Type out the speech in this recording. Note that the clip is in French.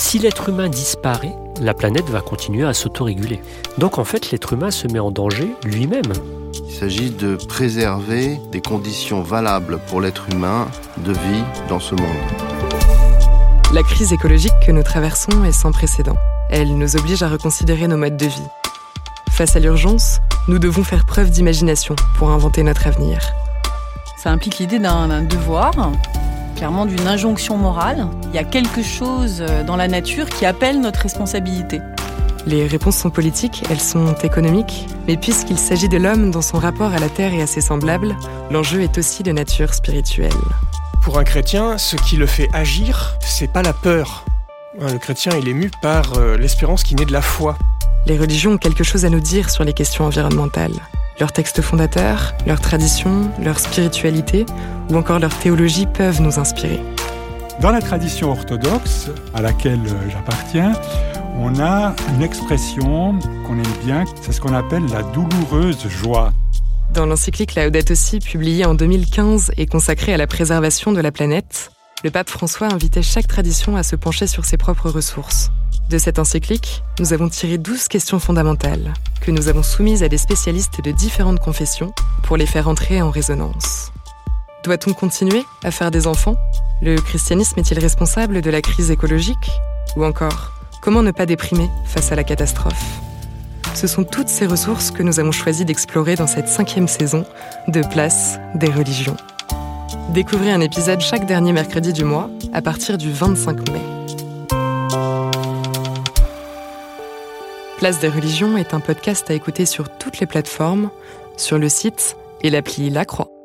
Si l'être humain disparaît, la planète va continuer à s'autoréguler. Donc en fait, l'être humain se met en danger lui-même. Il s'agit de préserver des conditions valables pour l'être humain de vie dans ce monde. La crise écologique que nous traversons est sans précédent. Elle nous oblige à reconsidérer nos modes de vie. Face à l'urgence, nous devons faire preuve d'imagination pour inventer notre avenir. Ça implique l'idée d'un devoir, clairement d'une injonction morale. Il y a quelque chose dans la nature qui appelle notre responsabilité. Les réponses sont politiques, elles sont économiques, mais puisqu'il s'agit de l'homme dans son rapport à la terre et à ses semblables, l'enjeu est aussi de nature spirituelle. Pour un chrétien, ce qui le fait agir, c'est pas la peur. Le chrétien, il est mu par euh, l'espérance qui naît de la foi. Les religions ont quelque chose à nous dire sur les questions environnementales. Leurs textes fondateurs, leurs traditions, leur spiritualité ou encore leur théologie peuvent nous inspirer. Dans la tradition orthodoxe à laquelle j'appartiens, on a une expression qu'on aime bien, c'est ce qu'on appelle la douloureuse joie. Dans l'encyclique Laudato Si, publiée en 2015 et consacrée à la préservation de la planète, le pape François invitait chaque tradition à se pencher sur ses propres ressources. De cette encyclique, nous avons tiré 12 questions fondamentales que nous avons soumises à des spécialistes de différentes confessions pour les faire entrer en résonance. Doit-on continuer à faire des enfants? Le christianisme est-il responsable de la crise écologique? Ou encore, comment ne pas déprimer face à la catastrophe? Ce sont toutes ces ressources que nous avons choisi d'explorer dans cette cinquième saison de Place des religions. Découvrez un épisode chaque dernier mercredi du mois à partir du 25 mai. Place des religions est un podcast à écouter sur toutes les plateformes, sur le site et l'appli La Croix.